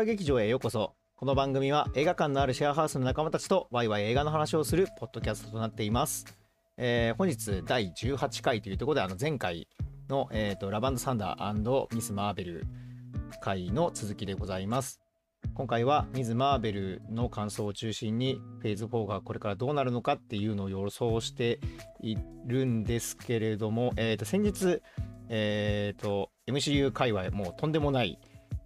ラ劇場へようこそ。この番組は映画館のあるシェアハウスの仲間たちとワイワイ映画の話をするポッドキャストとなっています、えー本日第18回というところであの前回の、えー、とラバンドサンダーミス・マーベル回の続きでございます。今回はミズ・マーベルの感想を中心にフェーズ4がこれからどうなるのかっていうのを予想しているんですけれども、えー、と先日、えー、と MCU 界隈もうとんでもない、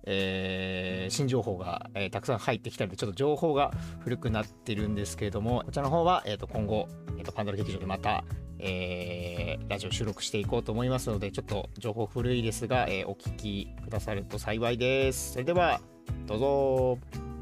えー新情報が、えーたくさん入ってきたのでちょっと情報が古くなってるんですけれどもこちらの方は、えー、と今後、えー、とパンドラ劇場でまた、えーラジオ収録していこうと思いますのでちょっと情報古いですが、えーお聞きくださると幸いです。それではどうぞ。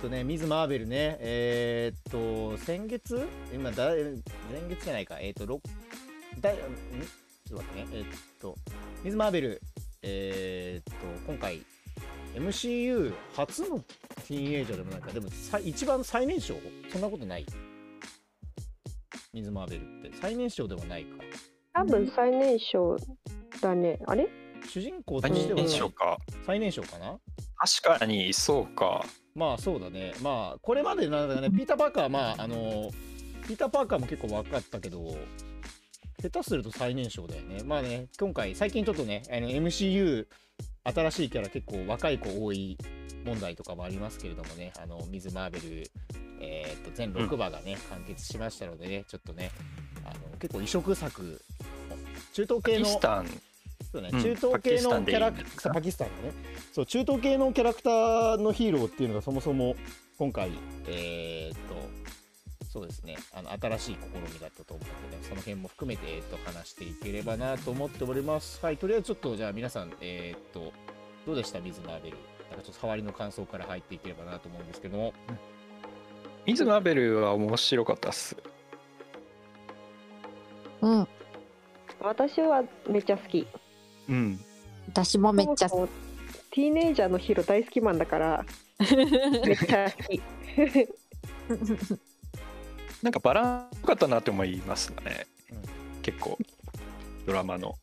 とね、ミズ・マーベルね、えーっと、先月？今だ、前月じゃないか、えーっと、ろだいん？ちょっと待ってね、えーっと、ミズ・マーベル、えーっと、今回、MCU 初のティーンエイジャーでもないか、でもさ一番最年少？そんなことない。ミズ・マーベルって。最年少ではないか。多分最年少だね。あれ？主人公と最しては年少か。最年少かな？確かに、そうか。まあそうだね。まあこれまでなんだかね、ピーター・パーカーはまああの、ピーター・パーカーも結構若かったけど、下手すると最年少だよね。まあね、今回、最近ちょっとね、あの MCU、新しいキャラ結構若い子多い問題とかもありますけれどもね、あの、ミズ・マーベル、えーっと、全6話がね、完結しましたのでね、ちょっとね、あの結構異色作、中東パ系の、キスタン、そうね、うん中東系のキャラクター、パパキスタンのね、そう、中東系のキャラクターのヒーローっていうのがそもそも今回、えーっと、そうですね、あの新しい試みだったと思うので、ね、その辺も含めて、えーっと、話していければなと思っております。はい、とりあえずちょっと、じゃあ皆さん、えーっと、どうでした、ミズ・マーベル。なんかちょっと触りの感想から入っていければなと思うんですけども。ミズ・マーベルは面白かったっす。うん、私はめっちゃ好き。うん。私もめっちゃそもそもティーネイジャーのヒーロー大好きマンだから、めっちゃ好き。なんかバランス良かったなって思いますね。うん結構、ドラマの。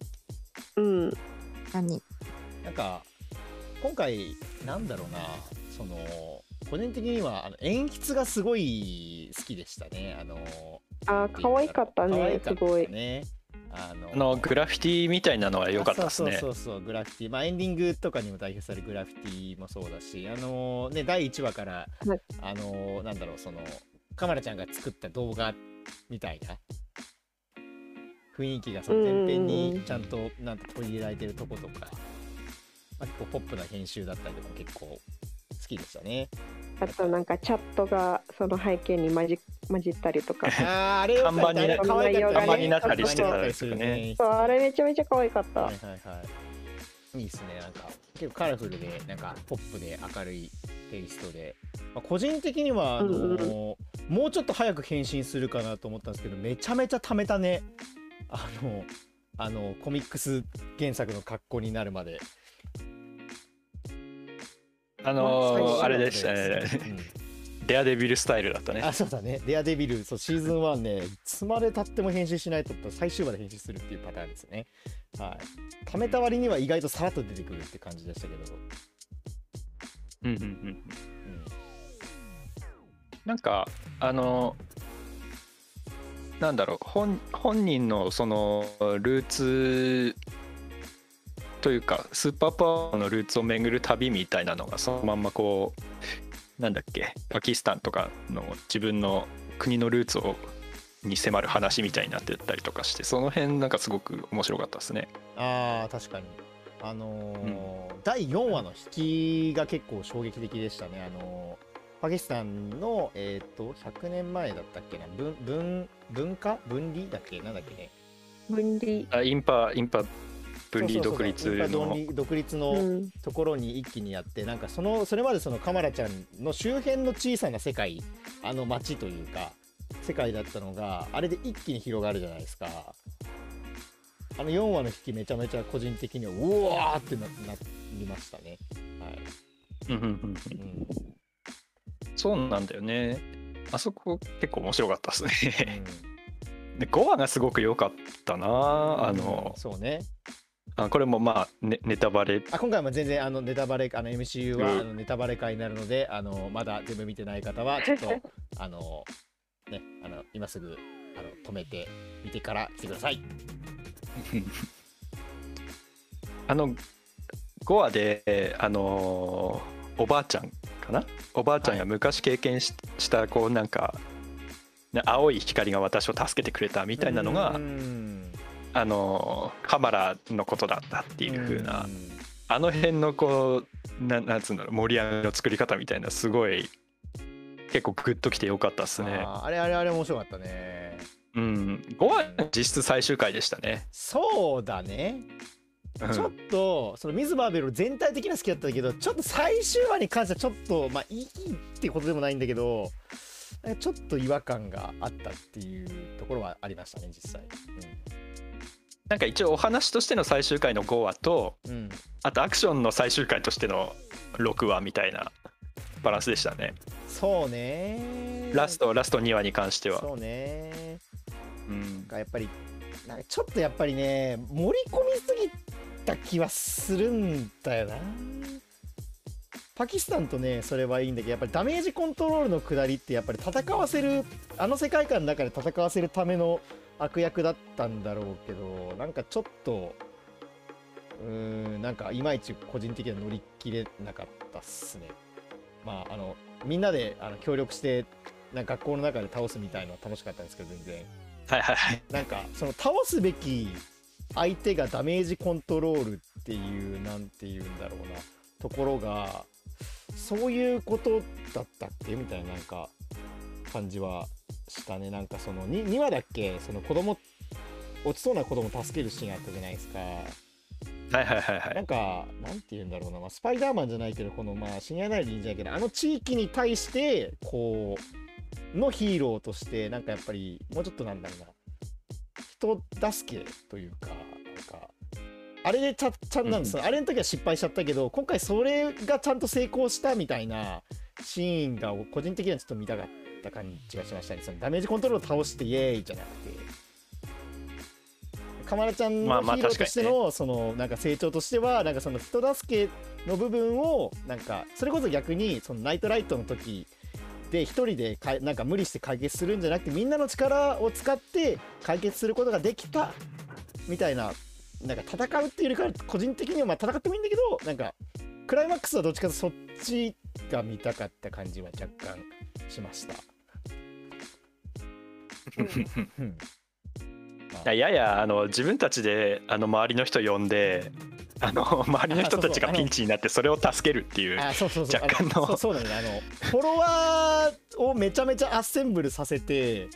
うん。何なんか、今回、なんだろうな、その、個人的にはあの演出がすごい好きでしたね。あの、あー、可愛かったね、可愛かったすごい。ね。あのグラフィティみたいなのは良かったですねそう。そうそうグラフィティまあエンディングとかにも代表されるグラフィティもそうだしあのね第1話から、はいあのなんだろうそのカマラちゃんが作った動画みたいな雰囲気がその前編にんちゃんとなんと取り入れられてるとことか、まあ、結構ポップな編集だったりとかも結構好きでしたねあとなんかチャットがその背景に混じ混じったりとか。あー あれよかった看板になあれ可愛かった看板になったりしてた可愛かったですよねそうあれめちゃめちゃ可愛かった。はいはいはい。いいですね、なんか、結構カラフルで、なんか、ポップで明るいテイストで、まあ、個人的には、あのうんうんもうちょっと早く変身するかなと思ったんですけど、めちゃめちゃ貯めたね。あの、あの、コミックス原作の格好になるまで。あのー、あれでしたね。うんデアデビルスタイルだったね。あ、そうだね。デアデビル、そう、シーズン1ね、積まれたっても変身しないと、最終話で変身するっていうパターンですね。はい。貯めた割には意外とさらっと出てくるって感じでしたけど。うんうんうん。うんなんか、あのー、なんだろう、本本人のそのルーツというか、スーパーパワーのルーツを巡る旅みたいなのが、そのまんまこう、なんだっけ、パキスタンとかの自分の国のルーツをに迫る話みたいになってたりとかして、その辺なんかすごく面白かったですね。ああ確かに。あのー第4話の引きが結構衝撃的でしたね。あのーパキスタンのえっ、と100年前だったっけな？文文文化？分離だっけ？なんだっけね？分離。あインパ、インパ分離独立の。立独立うのん。ところに一気にやって、なんかそのそれまでそのカマラちゃんの周辺の小さな世界あの街というか世界だったのがあれで一気に広がるじゃないですかあの4話の引きめちゃめちゃ個人的にはうわーってななりましたねはいうんうんうんうんそうなんだよね。あそこ結構面白かったですうね。ん で、5話がすごく良かったな。あの、そうねあこれもまあネネタバレ。あ今回も全然あのネタバレあの MCU はうんあのネタバレ会になるので、あのまだ全部見てない方は ちょっとあのねあの今すぐあの止めて見てから来てください。あの、5話で、あのおばあちゃんかな？おばあちゃんが昔経験し,、たこうなんか、ね青い光が私を助けてくれたみたいなのが、うんあのカマラのことだったっていう風な、んあの辺のこうななんつうんだろう盛り上がりの作り方みたいなすごい結構グッときてよかったっすねあれあれあれ面白かったね。うん5話実質最終回でしたね、そうだね。うんちょっとそのミズ・バーベル全体的には好きだったけどちょっと最終話に関してはちょっとまあいいってことでもないんだけどちょっと違和感があったっていうところはありましたね実際。なんか一応お話としての最終回の5話とうん、うんあとアクションの最終回としての6話みたいなバランスでしたね。そうね。ラストラスト2話に関しては。そうね。うん。やっぱりなんかちょっとやっぱりね盛り込みすぎた気はするんだよな。パキスタンとねそれはいいんだけどやっぱりダメージコントロールの下りってやっぱり戦わせるあの世界観の中で戦わせるための悪役だったんだろうけどなんかちょっとうーんなんかいまいち個人的には乗り切れなかったっすね。まああのみんなであの協力してなんか学校の中で倒すみたいのは楽しかったんですけど全然。はいはいはい。なんかその倒すべき相手がダメージコントロールっていうなんていうんだろうなところがそういうことだったっけ？みたいななんか感じはしたね。なんかその 2, 2話だっけ？その子供落ちそうな子供助けるシーンあったじゃないですか。はいはいはいはないんかなんて言うんだろうな、まあ、スパイダーマンじゃないけどこのまあシニアナイリンじゃないけどあの地域に対してこうのヒーローとしてなんかやっぱりもうちょっとなんだろうな。人助けというかなんかあれでちゃちゃんなんです、あれの時は失敗しちゃったけど今回それがちゃんと成功したみたいなシーンが個人的にはちょっと見たかった感じがしましたね。そのダメージコントロールを倒してイエーイじゃなくて。かまらちゃんまあまあのヒーローとして確のそのなんか成長としてはなんかその人助けの部分をなんかそれこそ逆にそのナイトライトの時で一人でかいなんか無理して解決するんじゃなくてみんなの力を使って解決することができたみたいななんか戦うっていうよりかは個人的にはまあ戦ってもいいんだけどなんかクライマックスはどっちかとそっちが見たかった感じは若干しました。ややあの自分たちであの周りの人呼ん。であの周りの人たちがピンチになってそれを助けるっていう若干のそうそうなん。だよあのフォロワーをめちゃめちゃアッセンブルさせて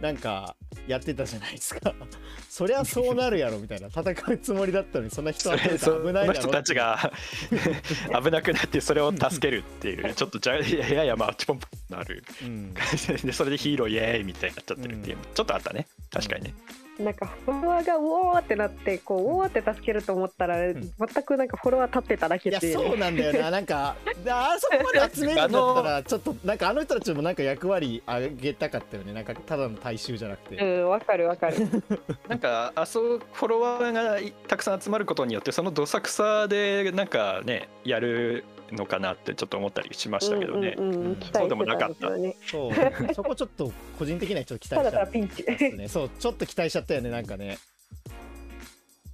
なんかやってたじゃないですか。そりゃそうなるやろみたいな戦うつもりだったのにそんな人そは危ないだろの人たちが 危なくなってそれを助けるっていうちょっとじゃややマッチポンプのある。うん。でそれでヒーローイエーイみたいになっちゃってるっていう、ちょっとあったね。確かにね、なんかフォロワーがうおーってなってこうおーって助けると思ったら、ん。全くなんかフォロワー立ってただけっていう。ねそうなんだよな。なんかあそこまで集めるんだったらちょっとなんかあの人たちもなんか役割あげたかったよね。なんかただの大衆じゃなくて、うんわかるわかる。なんかあそうフォロワーがたくさん集まることによってそのどさくさでなんかねやるのかなってちょっと思ったりしましたけどね、うんうんうん、期待してたんですよね。そうそこちょっと個人的にはちょっと期待しちゃったただピンチですね。そう、ちょっと期待しちゃったよね、なんかね。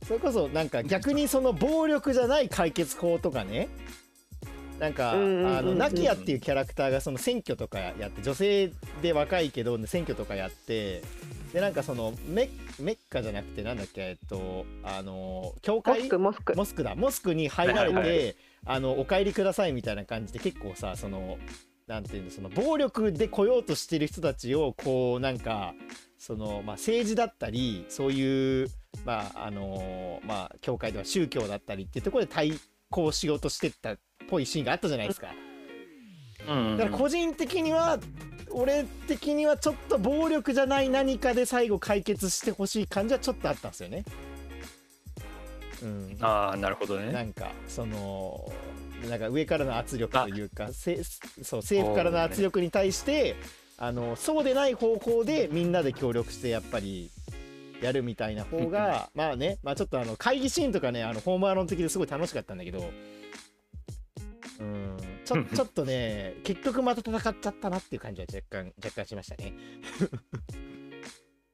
それこそ、なんか逆にその暴力じゃない解決法とかね。なんか、あうんうんうんうん。の、ナキアっていうキャラクターがその選挙とかやって、女性で若いけど、選挙とかやって、で、なんかその、メメッカじゃなくて、なんだっけ、えっと、あの、教モ会スクモスク。モスクだ。モスクに入られて、はいはあのお帰りくださいみたいな感じで結構さそのなんていうのその暴力で来ようとしてる人たちをこうなんかその、まあ、政治だったりそういうまああのまあ教会では宗教だったりっていうところで対抗しようとしてったっぽいシーンがあったじゃないですか。うん。だから個人的には俺的にはちょっと暴力じゃない何かで最後解決してほしい感じはちょっとあったんですよね。うん、ああなるほどね。なんかそのなんか上からの圧力というかせそう政府からの圧力に対してあのそうでない方法でみんなで協力してやっぱりやるみたいな方がまあねまあちょっとあの会議シーンとかねあのホームアローン的ですごい楽しかったんだけど。うんちょちょっとね結局また戦っちゃったなっていう感じは若干若干しましたね。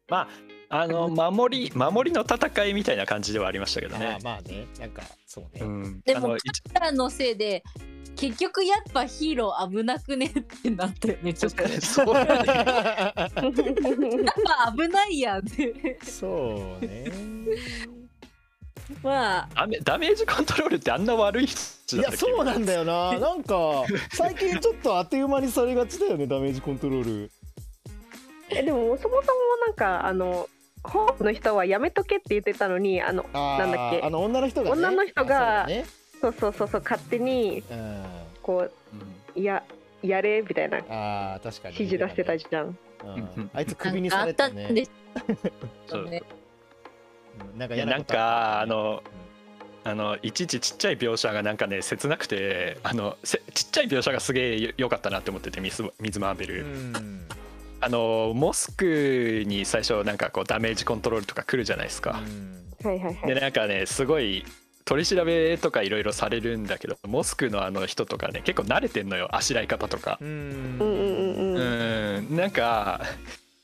まああの守り守りの戦いみたいな感じではありましたけどあねー。まあねなんかそうね。うん、でもあの一カラのせいで結局やっぱヒーロー危なくねってなったよねちょっとやっ そうだね ぱ危ないやんってそうね。まあダメダメージコントロールってあんな悪い人いやそうなんだよな。なんか最近ちょっとあっという間にされがちだよねダメージコントロール。えでもそもそもなんかあのホープの人はやめとけって言ってたのにあのなんだっけ？あの女の人が、ね、女の人があそうそうそうそうそう勝手にこうややれみたいなうん、あー確かに指示出してたじゃん。うん。あいつクビにされたね。んでそうね。う んなんかいやなんかあのあのいちいちちっちゃい描写がなんかね切なくてあのせちっちゃい描写がすげえ良かったなって思っててミスミズ・マーベル、うん。あのモスクに最初なんかこうダメージコントロールとか来るじゃないですか。でなんかねすごい取り調べとかいろいろされるんだけどモスクのあの人とかね結構慣れてんのよあしらい方とか。うん。うんうんうんううん。んなんか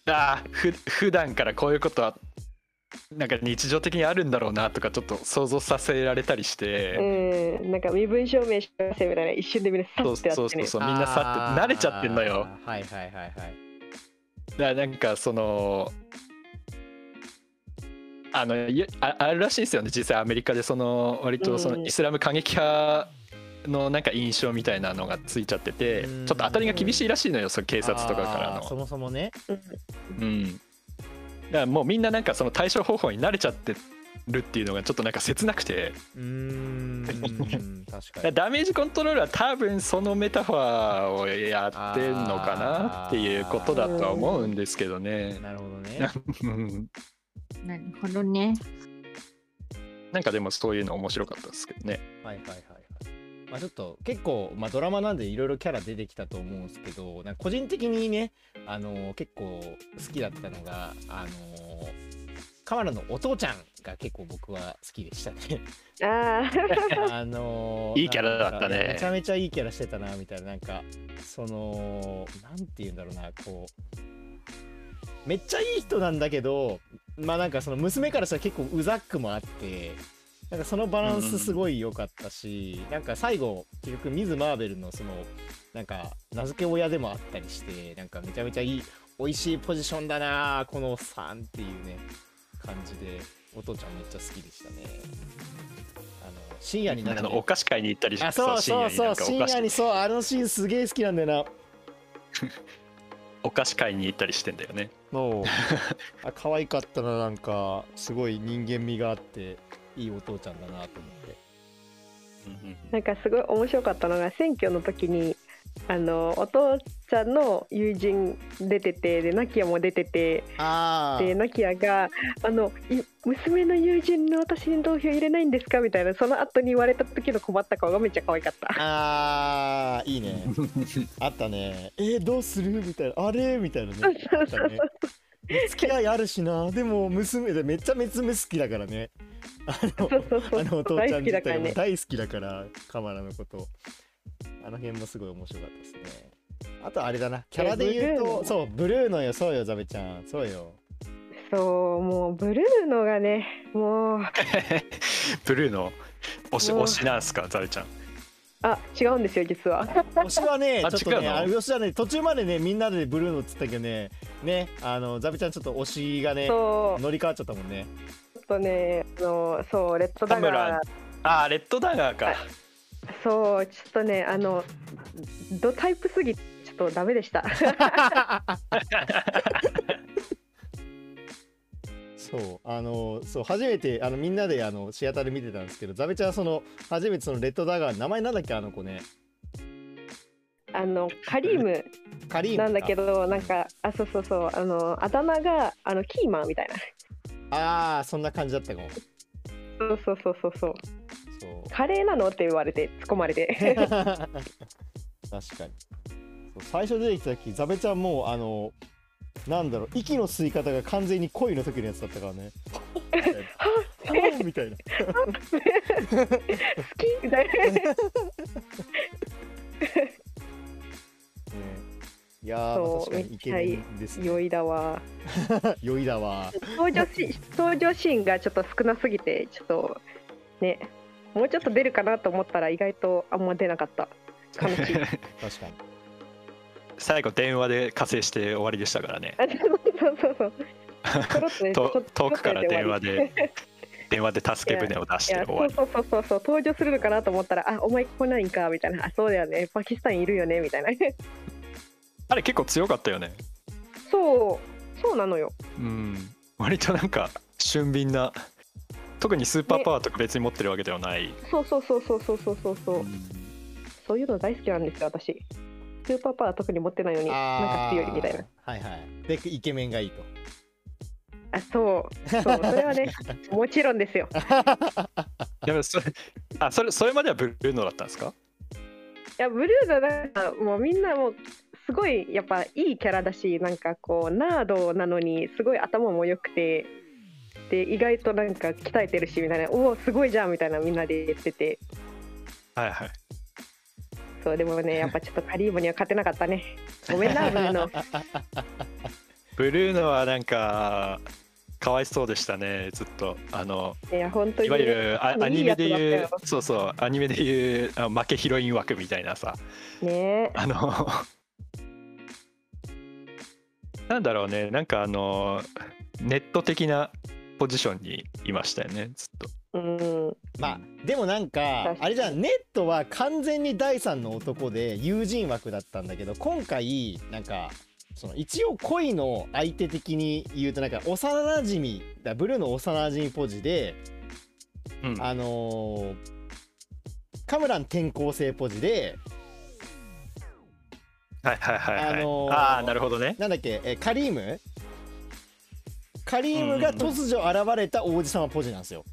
あーふ普段からこういうことはなんか日常的にあるんだろうなとかちょっと想像させられたりして、うん、なんか身分証明しませんみたいな一瞬でみんなさそうってやってね。そうそうそう。みんなさって慣れちゃってんのよ。はいはいはいはい。だからなんかそのあのいああるらしいですよね。実際アメリカでその割とそうん。のイスラム過激派のなんか印象みたいなのがついちゃってて。うん。ちょっと当たりが厳しいらしいのよその警察とかからあーその。もそもね。うん、だからもうみんななんかその対処方法に慣れちゃってるっていうのがちょっとなんか切なくてうーん確 だかにダメージコントロールは多分そのメタファーをやってんのかなっていうことだとは思うんですけどね。なるほどねうん なるほどね。なんかでもそういうの面白かったですけどね。はいはいはいはい。まあちょっと結構、まあ、ドラマなんでいろいろキャラ出てきたと思うんですけどなんか個人的にね、あのー結構好きだったのが、あのー、河原のお父ちゃんが結構僕は好きでしたね。ああ、あのーいいキャラだったねめちゃめちゃいいキャラしてたなみたいななんかそのなんて言うんだろうなこうめっちゃいい人なんだけどまあなんかその娘からしたら結構うざっくもあってなんかそのバランスすごい良かったし、なんか最後結局ミズ・マーベルのそのなんか名付け親でもあったりしてなんかめちゃめちゃいい美味しいポジションだなこのおっさんっていうね感じでお父ちゃんめっちゃ好きでしたね。あの深夜になあるのお菓子買いに行ったりあそうそうそう深夜にそうあのシーンすげえ好きなんだよな。お菓子買いに行ったりしてんだよね。もう。あ可愛かったななんかすごい人間味があっていいお父ちゃんだなと思って。なんかすごい面白かったのが選挙の時にあのお父ちゃんの友人出ててでナキヤも出ててあでナキヤがあのい娘の友人の私に投票入れないんですか？みたいなその後に言われた時の困った顔がめっちゃ可愛かった。あーいいね。あったねえーどうする？みたいなあれ？みたいなね。あったね付き合いあるしな。でも娘でめっちゃ娘好きだからねあのお父大好ちゃん自きだからね。体も大好きだからカマラのこと。あの辺もすごい面白かったですね。あとあれだな。キャラで言うとそうブルーのよ。そうよザベちゃん。そうよ。そうもうブルーのがねもう。ブルーの？推し推しなんすか？ザルちゃん。あ違うんですよ実は。推しはねあちょっとねあの吉田ね途中までねみんなでブルーのっつったけどねねあのザベちゃんちょっと推しがね乗り換わっちゃったもんねとねあのそうレッド田ダガ村ーあーレッドダガーか。そうちょっとねあのドタイプすぎてちょっとダメでした。そうあのそう初めてあのみんなであのシアターで見てたんですけどザベちゃんはその初めてそのレッドダガー名前なんだっけあの子ねあのカリームカリームなんだけどなんかあそうそうそうあのあだ名があのキーマンみたいな。ああーそんな感じだったかも。そうそうそうそうそう。そう。カレーなの？って言われて突っ込まれて。確かに。最初出てきた時ザベちゃんもうあのなんだろう息の吸い方が完全に恋の時のやつだったからね。みたいな。好き？みたいな。ねいやそう確かにイケメンですね。酔いだわ。酔いだわ。登場シ登場シーンがちょっと少なすぎてちょっとねもうちょっと出るかなと思ったら意外とあんま出なかった。悲しい確かに。最後電話で加勢して終わりでしたからね。あそうそうそう 遠くから電話で電話で助け舟を出して終わり。そうそうそうそう登場するのかなと思ったらあお前来ないんかみたいな。あそうだよね。パキスタンいるよねみたいなあれ結構強かったよね。そうそうなのよ。うん。割となんか俊敏な特にスーパーパワーとか別に持ってるわけではない、そうそうそうそうそうそうそう。そううん。そういうの大好きなんですよ私。スーパーパワー特に持ってないのになんか強いみたいな。はいはい。でイケメンがいいと。あそう。そう。それはね もちろんですよ。でもそれあそれそれまではブルーノだったんですか？いやブルーのなんかもうみんなもうすごいやっぱいいキャラだしなんかこうナードなのにすごい頭も良くてで意外となんか鍛えてるしみたいな。おおすごいじゃんみたいなみんなで言ってて。はいはい。そうでもね やっぱちょっとカリームには勝てなかったね。ごめんなブルーノ ブルーノはなんかかわいそうでしたねずっと。あのいや本当に。いわゆるあいいアニメでいうそうそうアニメでいうあ負けヒロイン枠みたいなさ。ね。あのなんだろうね。なんかあのネット的なポジションにいましたよね。ずっと。うん。まあでもなんかあれじゃん。ネットは完全に第三の男で友人枠だったんだけど今回なんかその一応恋の相手的に言うとなんか幼なじみだブルーの幼なじみポジでうん。あのーカムラン転校生ポジではいはいはいはい、あのーああなるほどね。なんだっけ？えカリーム？カリームが突如現れた王子様ポジなんですよ。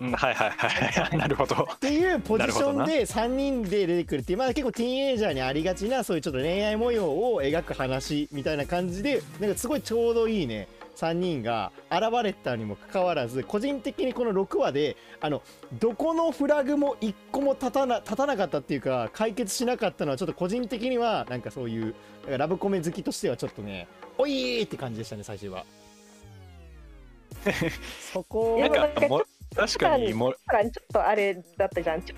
うんはいはいはい。は いなるほど。っていうポジションで3人で出てくるっていうまあ結構ティーンエイジャーにありがちなそういうちょっと恋愛模様を描く話みたいな感じでなんかすごいちょうどいいね3人が現れたにもかかわらず個人的にこの6話であのどこのフラグも1個も立たな立たなかったっていうか解決しなかったのはちょっと個人的にはなんかそういうラブコメ好きとしてはちょっとねおいーって感じでしたね最終話。そこなんかも確かにもちょっとあれだったじゃんちょ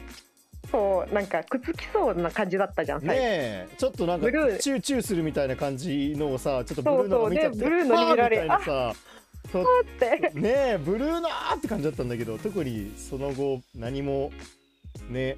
そうなんかくっつきそうな感じだったじゃんねえちょっとなんかチューチューするみたいな感じのをさちょっとブルーノが見ちゃってそうそうでブルーノに見られあーみたいなさって。ねえブルーノーって感じだったんだけど特にその後何もね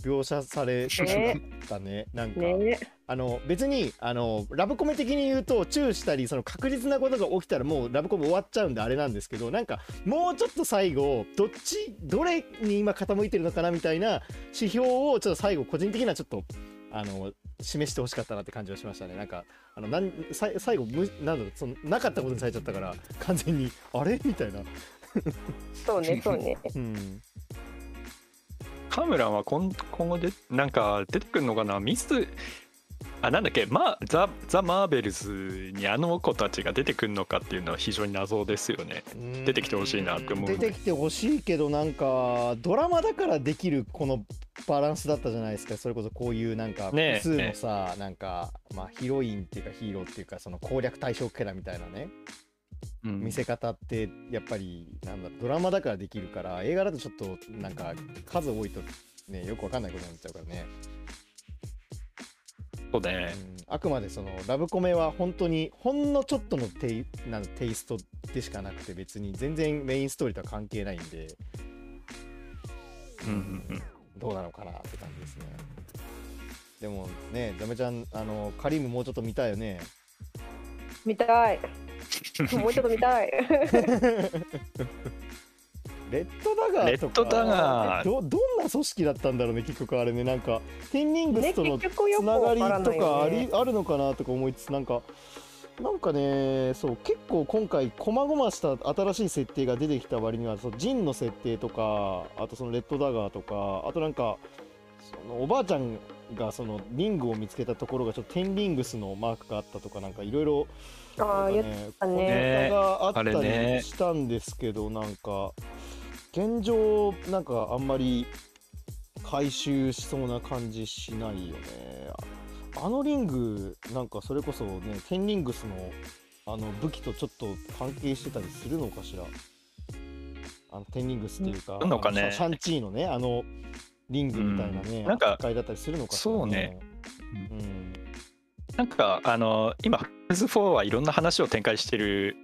描写されなかったねなんか、ねあの別にあのラブコメ的に言うとチューしたりその確実なことが起きたらもうラブコメ終わっちゃうんであれなんですけどなんかもうちょっと最後どっちどれに今傾いてるのかなみたいな指標をちょっと最後個人的にはちょっとあの示してほしかったなって感じはしましたね。なんかあのなんさい最後むなんだろうそのなかったことにされちゃったから完全に あれみたいな。そうね そうね。うん。カムランは今今後でなんか出てくるのかな？ミスあなんだっけ、ま、ザ・ザ・マーベルズにあの子たちが出てくるのかっていうのは非常に謎ですよね。出てきてほしいなって思う出てきてほしいけどなんかドラマだからできるこのバランスだったじゃないですか。それこそこういうなんか複数のさ、なんかまあヒロインっていうかヒーローっていうかその攻略対象キャラみたいなね。うん。見せ方ってやっぱりなんだドラマだからできるから映画だとちょっとなんか数多いとねよくわかんないことになっちゃうからね、そうねうん、あくまでそのラブコメは本当にほんのちょっとのテイなテイストでしかなくて別に全然メインストーリーとは関係ないんで。うんどうなのかなって感じですね。でもねザメちゃんあのカリームもうちょっと見たいよね。見たい。もうちょっと見たい レッドダガーとか。レッドダガー。どどんな組織だったんだろうね結局あれね。なんかテンニングスとのつながりとかあよねりあるのかなとか思いつつなんかなんかねそう結構今回細々した新しい設定が出てきた割にはそうジンの設定とかあとそのレッドダガーとかあとなんかそのおばあちゃんがそのリングを見つけたところがちょっとテンリングスのマークがあったとかなんかいろいろあっねたね。ねがあったりしたんですけど、なんか現状なんかあんまり回収しそうな感じしないよね。ああのリングなんかそれこそねテンリングスのあの武器とちょっと関係してたりするのかしら。あのテンリングスっていうかするのかね。シャンチーのねあのリングみたいなね、うん。なんか扱いだったりするのかしら、そうね。うん。なんかあの今フェーズ4はいろんな話を展開してる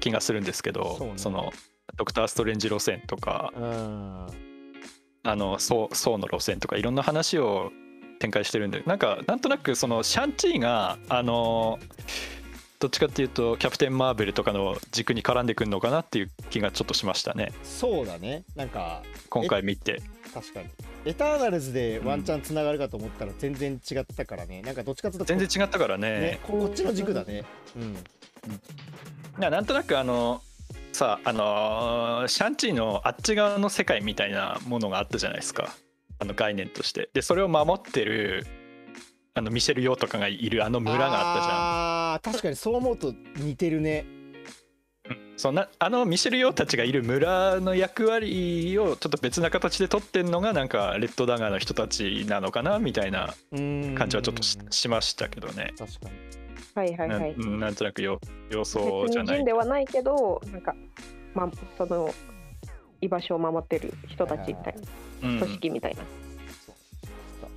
気がするんですけどそうね。のドクター・ストレンジ路線とかうん。あのソーソーの路線とかいろんな話を展開してるんでなんかなんとなくそのシャンチーがあのどっちかっていうとキャプテン・マーベルとかの軸に絡んでくるのかなっていう気がちょっとしましたね。そうだね。なんか今回見て。確かに。エターナルズでワンチャンつながるかと思ったら全然違ったからね、なんかどっちかというと全然違ったからね。ねここっちの軸だね。うん。ななんとなくあのさあのーシャンチーのあっち側の世界みたいなものがあったじゃないですか。あの概念として。でそれを守ってるあのミシェル・ヨーとかがいるあの村があったじゃん。あー確かにそう思うと似てるね。そんなあのミシェル・ヨーたちがいる村の役割をちょっと別な形で取ってんのがなんかレッドダガーの人たちなのかなみたいなうん感じはちょっとししましたけどね。確かにはいはいなはい。うんなんとなくよ様別相じゃないに人ではないけど、なんか、まあ、その居場所を守ってる人たちみたいな、うん。組織みたいな。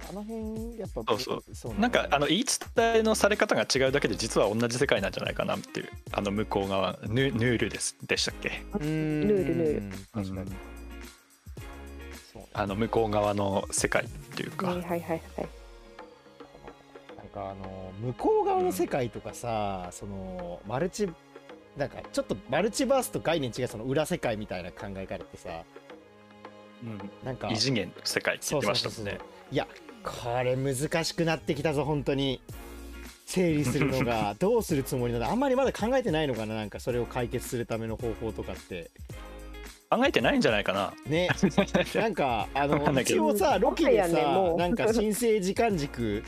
あの辺やっぱそうそう。そうなんかあのの言い伝えのされ方が違うだけで実は同じ世界なんじゃないかなっていうあの向こう側ヌヌールですでしたっけ？ヌヌールヌール。確かに、あの向こう側の世界っていうか、はいはいはいはい。かあの向こう側の世界とかさ、そのマルチなんかちょっとマルチバースと概念違うその裏世界みたいな考え方ってさうん。なんか異次元の世界って言ってましたもんね。いやこれ難しくなってきたぞ本当に。整理するのが どうするつもりなの？あんまりまだ考えてないのかななんかそれを解決するための方法とかって。考えてないんじゃないかな。ね。なんかあの一応さロキでさ、なんか申請時間軸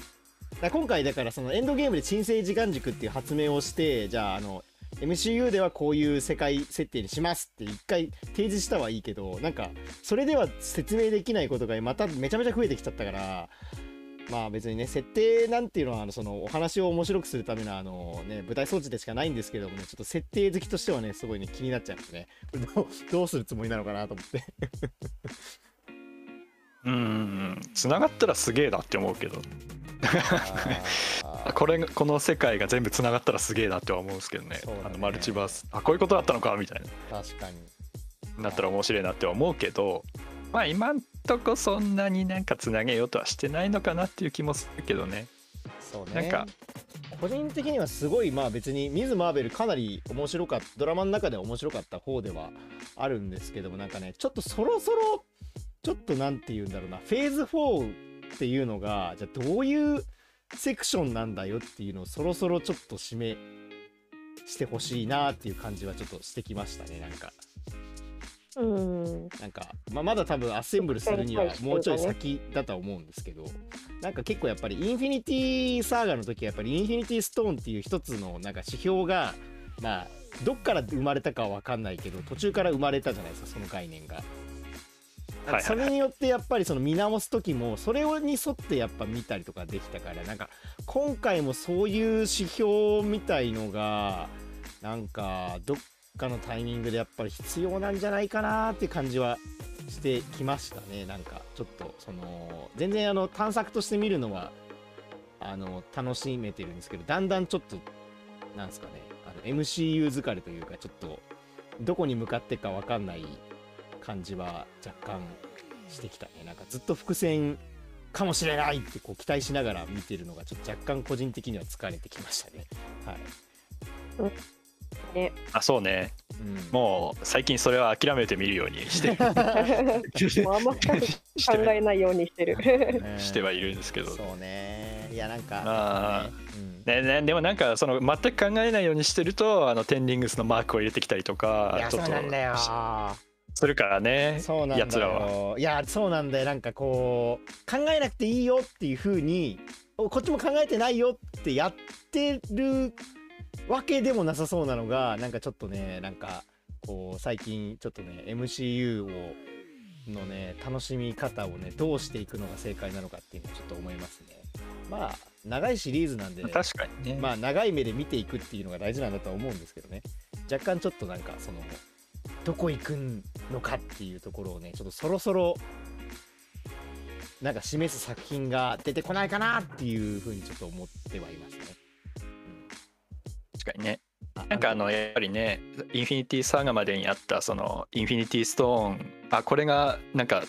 だ今回だからそのエンドゲームで申請時間軸っていう発明をしてじゃああの MCU ではこういう世界設定にしますって一回提示したはいいけどなんかそれでは説明できないことがまためちゃめちゃ増えてきちゃったからまあ別にね設定なんていうのはあのそのお話を面白くするためのあのね舞台装置でしかないんですけどもねちょっと設定好きとしてはねすごいね気になっちゃいますね。これどうどうするつもりなのかなと思って。うんうん。繋がったらすげえなって思うけど。これこの世界が全部繋がったらすげえなっては思うんですけどね。ね。あのマルチバース。あこういうことだったのかみたい確かに。ななったら面白いなっては思うけどまあ今んとこそんなになんかつなげようとはしてないのかなっていう気もするけどね。そうね。なんか個人的にはすごいまあ別にミズ・マーベルかなり面白かったドラマの中では面白かった方ではあるんですけどもなんかねちょっとそろそろちょっとなんて言うんだろうなフェーズ4っていうのがじゃあどういうセクションなんだよっていうのをそろそろちょっと示してほしいなっていう感じはちょっとしてきましたねなんかうん。なんか、まあ、まだ多分アッセンブルするにはもうちょい先だとは思うんですけどなんか結構やっぱりインフィニティサーガの時はやっぱりインフィニティストーンっていう一つのなんか指標がまあどっから生まれたかは分かんないけど途中から生まれたじゃないですかその概念が。はいそれによってやっぱりその見直す時もそれに沿ってやっぱ見たりとかできたからなんか今回もそういう指標みたいのがなんかどっかのタイミングでやっぱり必要なんじゃないかなって感じはしてきましたね。なんかちょっとその全然あの探索として見るのはあの楽しめてるんですけどだんだんちょっとなんですかねあの MCU 疲れというかちょっとどこに向かってか分かんない感じは若干してきたね。なんかずっと伏線かもしれないってこう期待しながら見てるのがちょっと若干個人的には疲れてきましたね。はい、ね。あそうね。うん、もう最近それは諦めてみるようにして もうあんま考えないようにしてる。うん してはいるんですけど。そうね。いやなんか、まあね。うん、ねねでもなんかその全く考えないようにしてるとあのテンディングスのマークを入れてきたりといかやそうちょっとなんだよするからねそうなんやつらは。だよいやそうなんだよ。なんかこう考えなくていいよっていう風におこっちも考えてないよってやってるわけでもなさそうなのがなんかちょっとねなんかこう最近ちょっとね MCU をのね楽しみ方をねどうしていくのが正解なのかっていうのをちょっと思いますね。まあ長いシリーズなんで確かにね、まあ長い目で見ていくっていうのが大事なんだとは思うんですけどね。若干ちょっとなんかそのどこ行くのかっていうところをねちょっとそろそろなんか示す作品が出てこないかなっていうふうにちょっと思ってはいますね。確かにねあなんかあのやっぱりねインフィニティサーガまでにあったそのインフィニティストーンあこれがなんか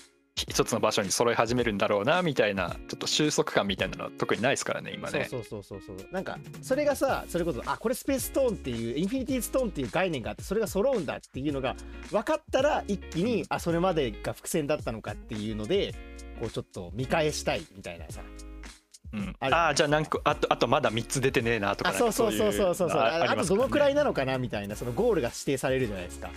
一つの場所に揃い始めるんだろうなみたいなちょっと収束感みたいなのは特にないですからね今ね。そうそうそうそうそう。なんかそれがさそれこそあこれスペースストーンっていうインフィニティストーンっていう概念があってそれが揃うんだっていうのが分かったら一気にあそれまでが伏線だったのかっていうのでこうちょっと見返したいみたいなさうん、あるああじゃあ何個あとあとまだ3つ出てねえなとかあそうそうそうそうそうそう。ああとどのくらいななのかなみたいなそのゴールが指定されるじゃないですか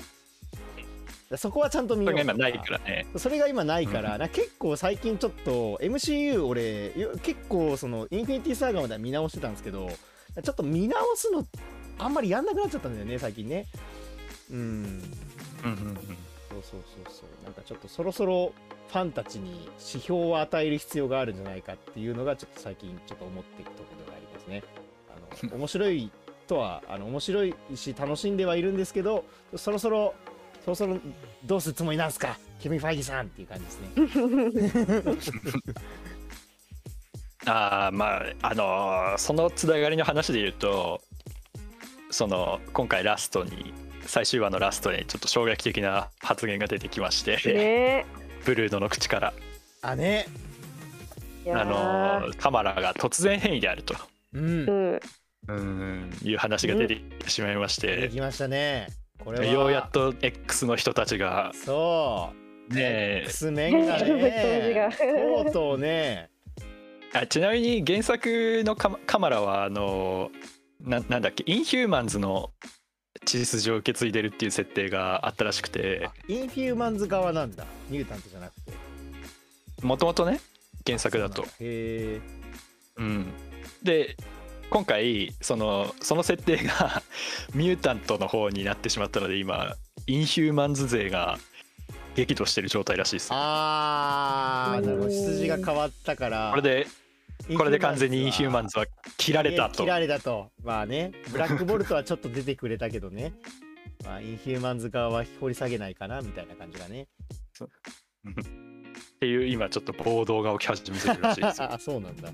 そこはちゃんと見そよう。れが今ないからね。それが今ないから、な結構最近ちょっと MCU 俺よ結構そのインフィニティサーガまでは見直してたんですけどちょっと見直すのあんまりやんなくなっちゃったんだよね最近ね。うん。うんうんうん。そうそうそうそう。なんかちょっとそろそろファンたちに指標を与える必要があるんじゃないかっていうのがちょっと最近ちょっと思っていくところではありますね。あの面白いとはあの面白いし楽しんではいるんですけどそろそろそろそろどうするつもりなんすか？ケビン・ファイギーさんっていう感じですね。ああまああのーそのつながりの話で言うとその今回ラストに最終話のラストにちょっと衝撃的な発言が出てきまして、ね。ブルードの口から。あね。あのーカマラが突然変異であると。うん。うん。うん。いう話が出てきてしまいまして、できましたねこれはようやっと X の人たちがそう。ねえ。X メンがねがとうとうね。あちなみに原作のカマカマラはあのななんだっけインヒューマンズの血筋を受け継いでるっていう設定があったらしくて。あインフューマンズ側なんだ。ミュータントじゃなくて。もともとね原作だと。へえうん、で今回そのその設定が ミュータントの方になってしまったので今インヒューマンズ勢が激怒してる状態らしいですあー。なるほどうん羊が変わったからこれでこれで完全にインヒューマンズは切られたと。切られたと。まあねブラックボルトはちょっと出てくれたけどね。まあインヒューマンズ側は掘り下げないかなみたいな感じがね。っていう今ちょっと暴動が起き始めてるらしいですよ。あそうなんだ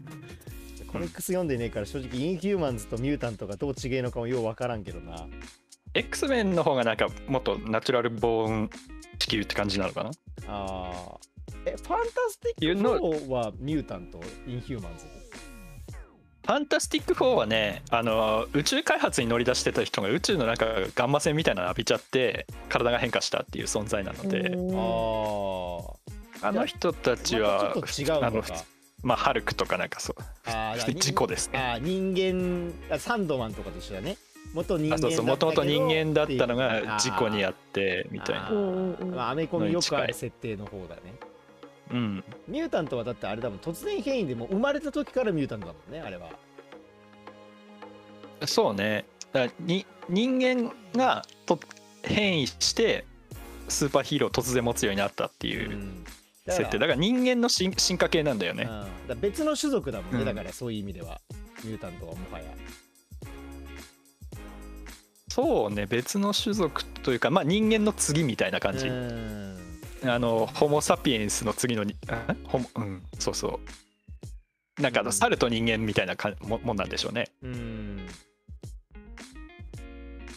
コミックス読んでねえから正直インヒューマンズとミュータントがどう違えのかもようわからんけどな。X メンの方がなんかもっと natural born 地球って感じなのかな？あー。えファンタスティックいうの4はミュータント？インヒューマンズ？ファンタスティック4はねあの宇宙開発に乗り出してた人が宇宙の中ガンマ線みたいなの浴びちゃって体が変化したっていう存在なので、ああの人たちあはちょっと違うのかまあハルクとかなんかそう。あー事故ですね。あー人間あサンドマンとかと一緒だね。元人間あそうそうもともと人間だったのが事故にあっってみたいな。あー。うんうんうんまあ、アメコミよくある設定の方だね。うん。ミュータントはだってあれだもん突然変異でもう生まれた時からミュータントだもんねあれは。そうね。だからに人間がと変異してスーパーヒーローを突然持つようになったっていううん設定だから人間の進進化系なんだよね。うん、別の種族だもんね、うん。だからそういう意味では。ミュータントはもはや。そうね。別の種族というかまあ人間の次みたいな感じ、うん。あのホモ・サピエンスの次のにあホモうん。そうそう。なんか猿と人間みたいなかももんなんでしょうね。うん。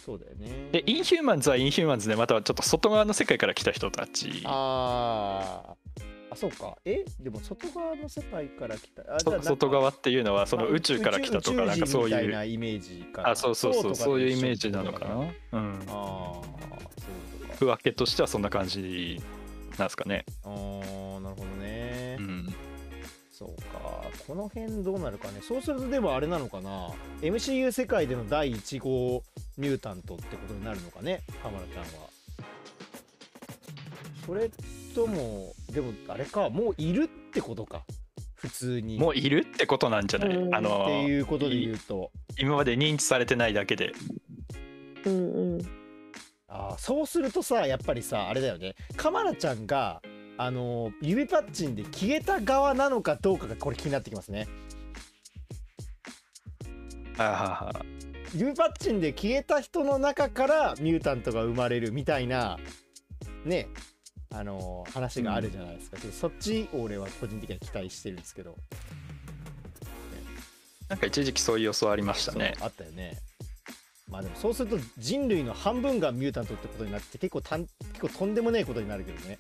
そうだよね。でインヒューマンズはインヒューマンズでまたはちょっと外側の世界から来た人たち。あーあそうか。えでも外側の世界から来た。あ外側っていうのはそのまあ宇宙から来たとかなんかそういう。なイメージかな。あそうそうそうそういうイメージなのかな。うん。ああそういうことか。区分けとしてはそんな感じなんですかね。あーなるほどね、うん。そうか。この辺どうなるかね。そうするとでもあれなのかな。MCU 世界での第1号ミュータントってことになるのかね。カマラちゃんはそれともでもあれかもういるってことか。普通に。もういるってことなんじゃない、うん。あのっていうことで言うと。今まで認知されてないだけで。うんうん。あーそうするとさやっぱりさあれだよね。カマラちゃんがあのー指パッチンで消えた側なのかどうかがこれ気になってきますね。あはは指パッチンで消えた人の中からミュータントが生まれるみたいなねあのー話があるじゃないですか、ちょっとそっちを俺は個人的には期待してるんですけど。なんか一時期そういう予想ありましたね。そうあったよね。まあでもそうすると人類の半分がミュータントってことになって結構たん結構とんでもねえことになるけどね。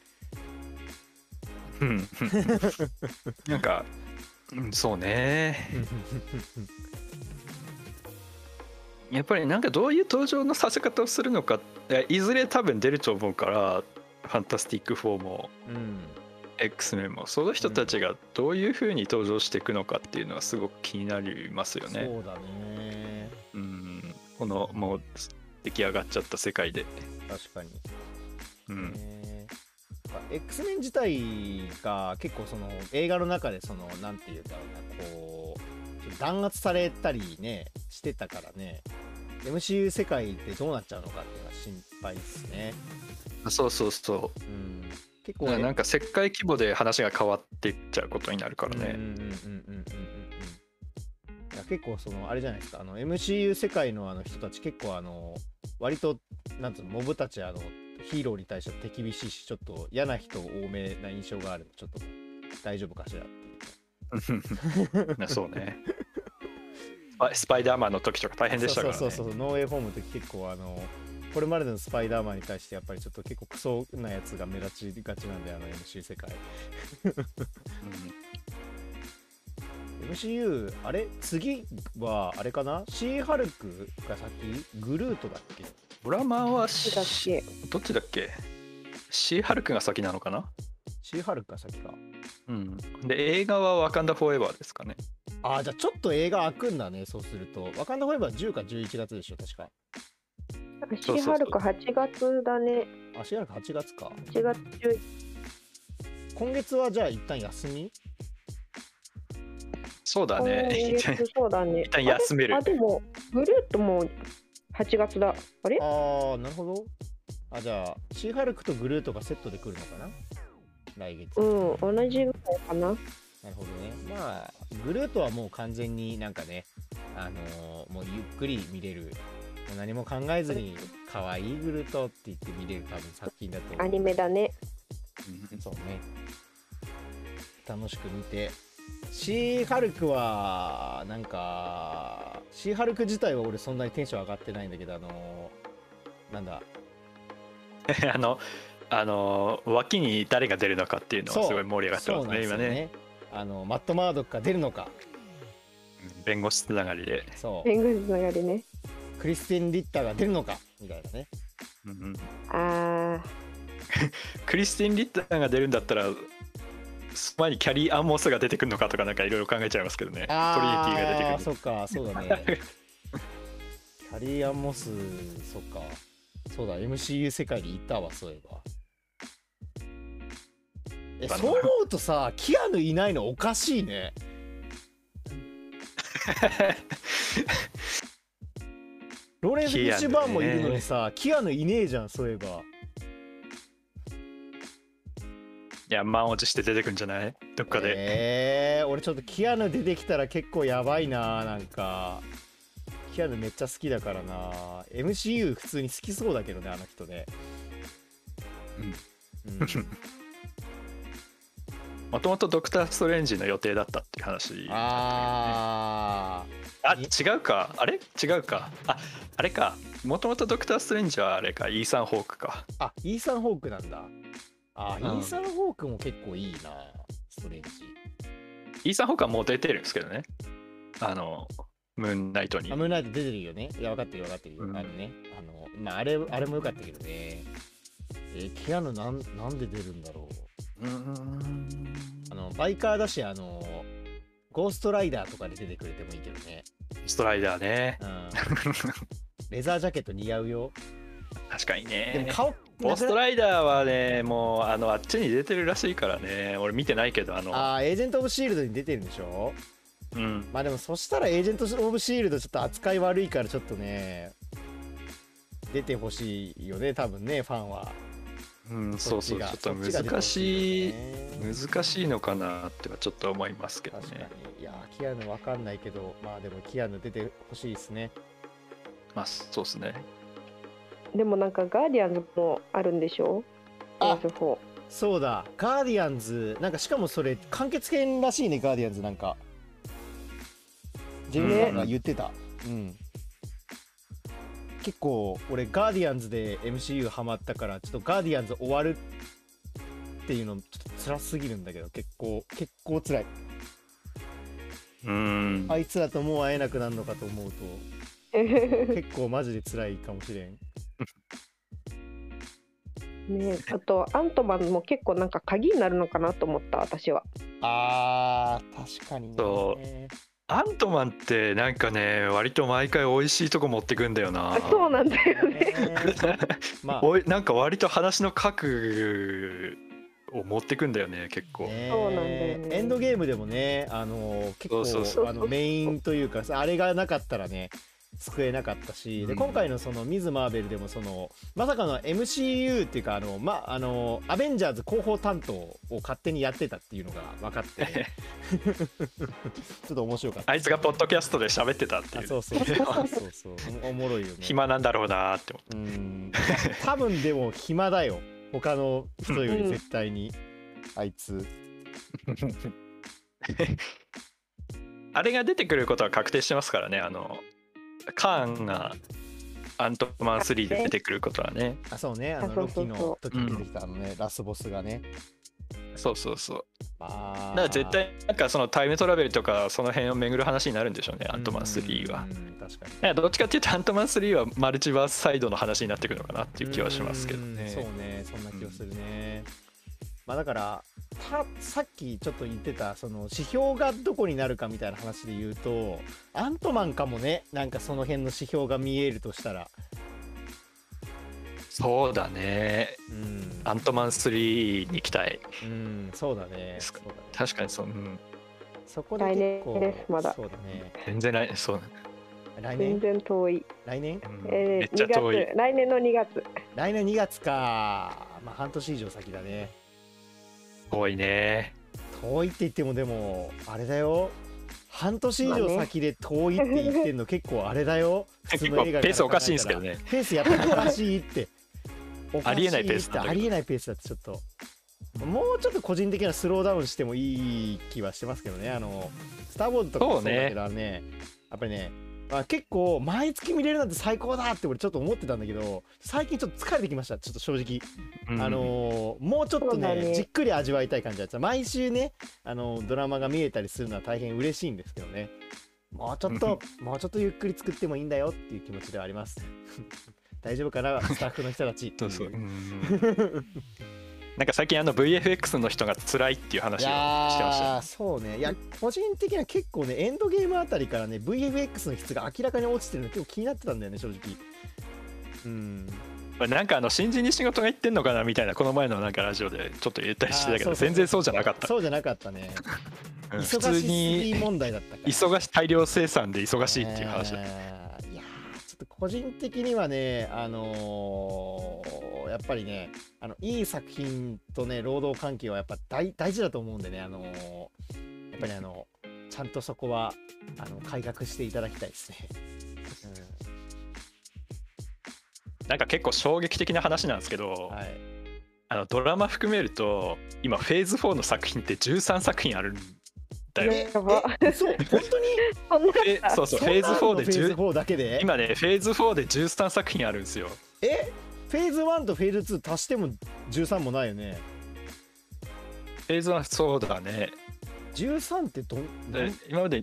うん。なんか、うん、そうね。やっぱりなんかどういう登場のさせ方をするのかいずれ多分出ると思うからファンタスティック4もうん、X メンも。その人たちがどういうふうに登場していくのかっていうのはすごく気になりますよね。そうだね。うん、このもう出来上がっちゃった世界で。確かに。うん、ね。X メン自体が結構その映画の中でそのなんていうんだろうなこう弾圧されたりねしてたからね MCU 世界でどうなっちゃうのかっていうのは心配ですね。そうそうそうん、結う。構だからなんか世界規模で話が変わっていっちゃうことになるからね。うんうんうんうんうんうんうんいや結構そのあれじゃないですかあの MCU 世界のあの人たち結構あの割となんつうのモブたちあのヒーローに対しては手厳しいしちょっと嫌な人多めな印象があるのでちょっと大丈夫かしらっていう そうね。スパイスパイダーマンの時とか大変でしたからね。そうそうそうそう。ノーウェイホームの時結構あのこれまでのスパイダーマンに対してやっぱりちょっと結構クソなやつが目立ちがちなんであの MCU 世界。うん MCU あれ？次はあれかな？シーハルクが先？グルートだっけ？ドラマはだっけどっちだっけ？シーハルクが先なのかな？シーハルクが先か。うん。で、映画はワカンダフォーエバーですかね。あーじゃあちょっと映画開くんだねそうすると。ワカンダフォーエバー10か11月でしょ確か。シーハルク8月だね。あシーハルク8月か。8月中。今月はじゃあ一旦休み？そうだね。今月そうだね。一旦休める。あでも、グルートも8月だ。あれ？ああなるほど。あじゃあシーハルクとグルートがセットで来るのかな？来月、うん、同じぐらいかな。なるほどね。まあ、グルートはもう完全になんかね、あのーもうゆっくり見れる、もう何も考えずに、可愛いグルートって言って見れる多分作品だと思う。アニメだね。そうね。楽しく見て。シーハルクは、なんか、シーハルク自体は俺そんなにテンション上がってないんだけど、あのーなんだ、あの、あの、脇に誰が出るのかっていうのはすごい盛り上がってますね、今そうなんですよね。あの、マット・マードックが出るのか、うん弁護士つながりで。そう、弁護士つながりね。クリスティン・リッターが出るのか、みたいなね。うんうん。あ クリスティン・リッターが出るんだったら、その前にキャリー・アンモスが出てくるのかとかなんかいろいろ考えちゃいますけどね。トリニティが出てくる。そっかそうだね。キャリーアンモスそっか。そうだ MCU 世界にいたわそういえばえそう思うとさキアヌいないのおかしいね。ローレンス・フィッシュバーンもいるのにさキアヌいねえじゃんそういえば。いや、満を持して出てくるんじゃない？どっかで。えー、俺ちょっとキアヌ出てきたら結構やばいななんか。キアヌめっちゃ好きだからな。MCU 普通に好きそうだけどねあの人ね。うん、もともとドクター・ストレンジの予定だったっていう話。ああ違うか。あれ？違うか。ああれか。もともとドクター・ストレンジはあれか。イーサン・ホークか。ーあイーサン・ホークなんだ。あー、うん。イーサン・ホークも結構いいなストレンジ。イーサン・ホークはもう出てるんですけどね。あのムーンナイトに。アムーナイト出てるよね。いや分かってる分かってる。よ、うん。あのねあのまああれあれも良かったけどね。えーキアヌなんなんで出るんだろうあのバイカーだしあのゴーストライダーとかで出てくれてもいいけどね。ストライダーねうん。レザージャケット似合うよ。確かにでもね顔、ゴーストライダーはねもうあのあっちに出てるらしいからね俺見てないけどあのああ、エージェント・オブ・シールドに出てるんでしょ？うんまあでもそしたらエージェント・オブ・シールドちょっと扱い悪いからちょっとね、出てほしいよね、多分ね、ファンは。うん、そうそうちょっと難しいね難しいのかなってはちょっと思いますけど確かねに。いやー、キアヌわかんないけど、まあでもキアヌ出てほしいですね。まあそうですねでもなんかガーディアンズもあるんでしょ？あフェーズ4そうだ、ガーディアンズ、なんかしかもそれ、完結編らしいね、ガーディアンズなんか。ジェミさんが言ってた。うん。結構、俺、ガーディアンズで MCU ハマったから、ちょっとガーディアンズ終わるっていうの、ちょっと辛すぎるんだけど、結構、結構辛い。うんあいつらともう会えなくなるのかと思うと、結構マジで辛いかもしれん。ねあとアントマンも結構なんか鍵になるのかなと思った私はあー、確かにね。そアントマンってなんかね割と毎回美味しいとこ持ってくんだよな。あそうなんだよね。ね まあ、おいなんか割と話の核を持ってくんだよね結構、ねそうなんだよね。エンドゲームでもね、あの結構そうそうそう。あのメインというかあれがなかったらね救えなかったし、でうん。今回のそのミズ・マーベルでもそのまさかの MCU っていうかあのまあのアベンジャーズ広報担当を勝手にやってたっていうのが分かって。ちょっと面白かった。あいつがポッドキャストで喋ってたっていう。あそうそう。そうそう。そうおおもろいよね。暇なんだろうなーって思うん。多分でも暇だよ。他の人より絶対に、あいつ。っ てあれが出てくることは確定してますからねあのカーンがアントマン3で出てくることはね。あそうね。あのロキの時に出てきたあのね、ラスボスがね。そうそうそう。あだから絶対なんかそのタイムトラベルとかその辺を巡る話になるんでしょうねアントマン3はうん確かに。かどっちかっていうとアントマン3はマルチバースサイドの話になってくるのかなっていう気はしますけどね。うん。そうね。そんな気がするね、まあだからたさっきちょっと言ってたその指標がどこになるかみたいな話で言うとアントマンかもねなんかその辺の指標が見えるとしたら。そうだね。うん。アントマン3に期待うんそうだね。そうだね。確かにそう、うん、そこで結構来年ですまだ。そうだね。全然ないそう、来全年然遠い、来年？うんえーめっちゃ2遠い。月。来年の2月。来年2月か。まあ半年以上先だね遠いね。遠いって言ってもでもあれだよ。半年以上先で遠いって言ってんの結構あれだよ。普通結構の映画ペースおかしいんですけどね。ペースやっぱりおかしいって。ありえないペースってありえないペースだってちょっと。もうちょっと個人的なスローダウンしてもいい気はしてますけどね。あのスター・ウォーズとかもそうだけどねやっぱりねまあ、結構毎月見れるなんて最高だって俺ちょっと思ってたんだけど最近ちょっと疲れてきましたちょっと正直。うん。あのーもうちょっとねね。じっくり味わいたい感じだった。毎週ね、あのードラマが見えたりするのは大変嬉しいんですけどね。もうちょっともうちょっとゆっくり作ってもいいんだよっていう気持ちではあります。大丈夫かなスタッフの人たち。そうそう、なんか最近あの VFX の人が辛いっていう話をしてました。そうね。いや個人的には結構ねエンドゲームあたりからね VFX の質が明らかに落ちてるの結構気になってたんだよね正直。うん。まあなんかあの新人に仕事が行ってんのかなみたいなこの前のなんかラジオでちょっと言ったりしてたけど全然そうじゃなかった。そうじゃなかったね。うん。普忙通に問題だったから。忙し大量生産で忙しいっていう話だったと個人的にはねあのーやっぱりねあのいい作品とね労働関係はやっぱ大大事だと思うんでねあのーやっぱりあのちゃんとそこはあの改革していただきたいですね。なんか結構衝撃的な話なんですけど、うん、はい。あのドラマ含めると今フェーズ4の作品って13作品あるんだよ。えそう本当に？えそうそうフェーズ4でフェーズ10 4だけで？今ねフェーズ4で13作品あるんですよ。えフェーズ1とフェーズ2足しても13もないよね。フェーズはそうだね。13ってどん？今まで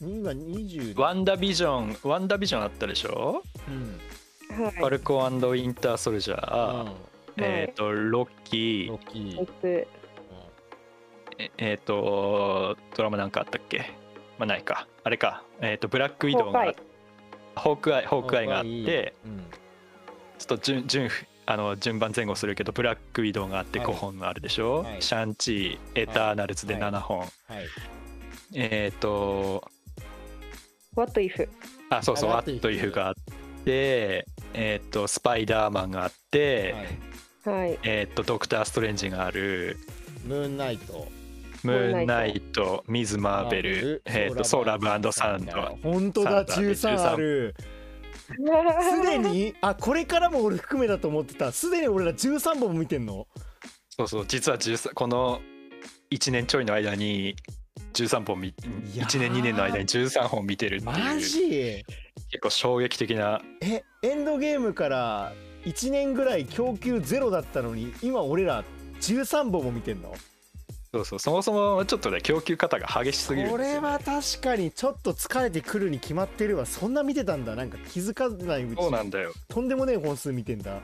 今20ワンダビジョンワンダビジョンあったでしょ？うん。はい。ファルコンウィンターソルジャー、うん。えっ、とロッキー。ロッキーええーとドラマなんかあったっけ？まあないか。あれか。えっ、とブラックウィドウがホークアイ。ホークアイがあってうん。ちょっと順順あの順番前後するけどブラックウィドウがあってはい。5本あるでしょ、はい。シャンチーエターナルズではい。7本、はい。えっ、と What if? あそうそうあワットイフがあってえっ、とスパイダーマンがあって、はい。はい。えっ、とドクター・ストレンジがある。ムーンナイトムーンナイトミズ・マーベルえっ、とソーラブサンド。本当だサンダー13あるすでに？あこれからも俺含めだと思ってた。すでに俺ら13本も見てんの？そうそう実は13この1年ちょいの間に13本見いやー。1年2年の間に13本見てるってマいう。ジ？結構衝撃的な。えエンドゲームから1年ぐらい供給ゼロだったのに今俺ら13本も見てんの？そうそうそもそもちょっとね供給方が激しすぎるんこですよね。れは確かにちょっと疲れてくるに決まってるわそんな見てたんだなんか気づかないうちそうなんだよ。とんでもねえ本数見てんだ。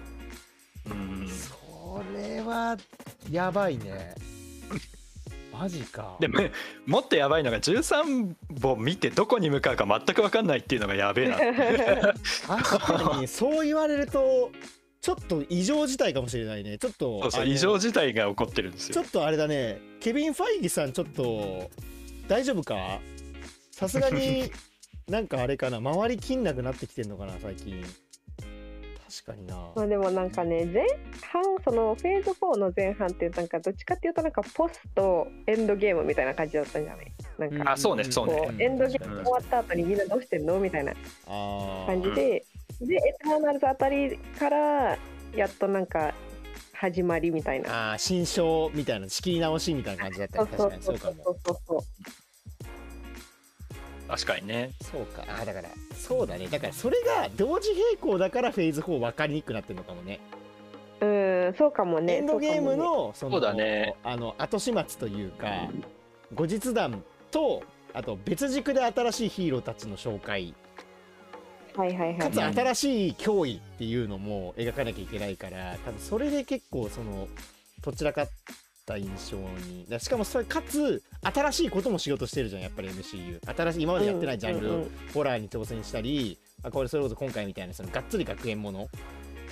うん。それはやばいね。マジか。でももっとやばいのが13本見てどこに向かうか全く分かんないっていうのがやべえな 確かにそう言われるとちょっと異常事態かもしれないね。ちょっとそうそう異常事態が起こってるんですよ。ちょっとあれだね。ケビン・ファイギさんちょっと大丈夫か？さすがに なんかあれかな？周り切んなくなってきてんのかな？最近。確かにな。まあでもなんかね前半そのフェーズ4の前半ってなんかどっちかっていうとなんかポストエンドゲームみたいな感じだったんじゃない？なんかあそうねそうね。エンドゲーム終わった後にみんなどうしてんの？みたいな感じで、でエターナルズあたりからやっとなんか始まりみたいな。あー新章みたいな仕切り直しみたいな感じだったり確かそうそうにそうかも確かにね。そうか。あーだからそうだね。だからそれが同時並行だからフェーズ4分かりにくくなってるのかもね。うんそうかもね。エンドゲームのそのそうだね。あの後始末というか後日談とあと別軸で新しいヒーローたちの紹介はいはいはい。かつ新しい脅威っていうのも描かなきゃいけないから多分それで結構そのどちらかった印象に。だしかもそれかつ新しいことも仕事してるじゃんやっぱり MCU 新しい今までやってないジャンル、うんうんうんホラーに挑戦したりあこれそれこそ今回みたいなそのがっつり学園もの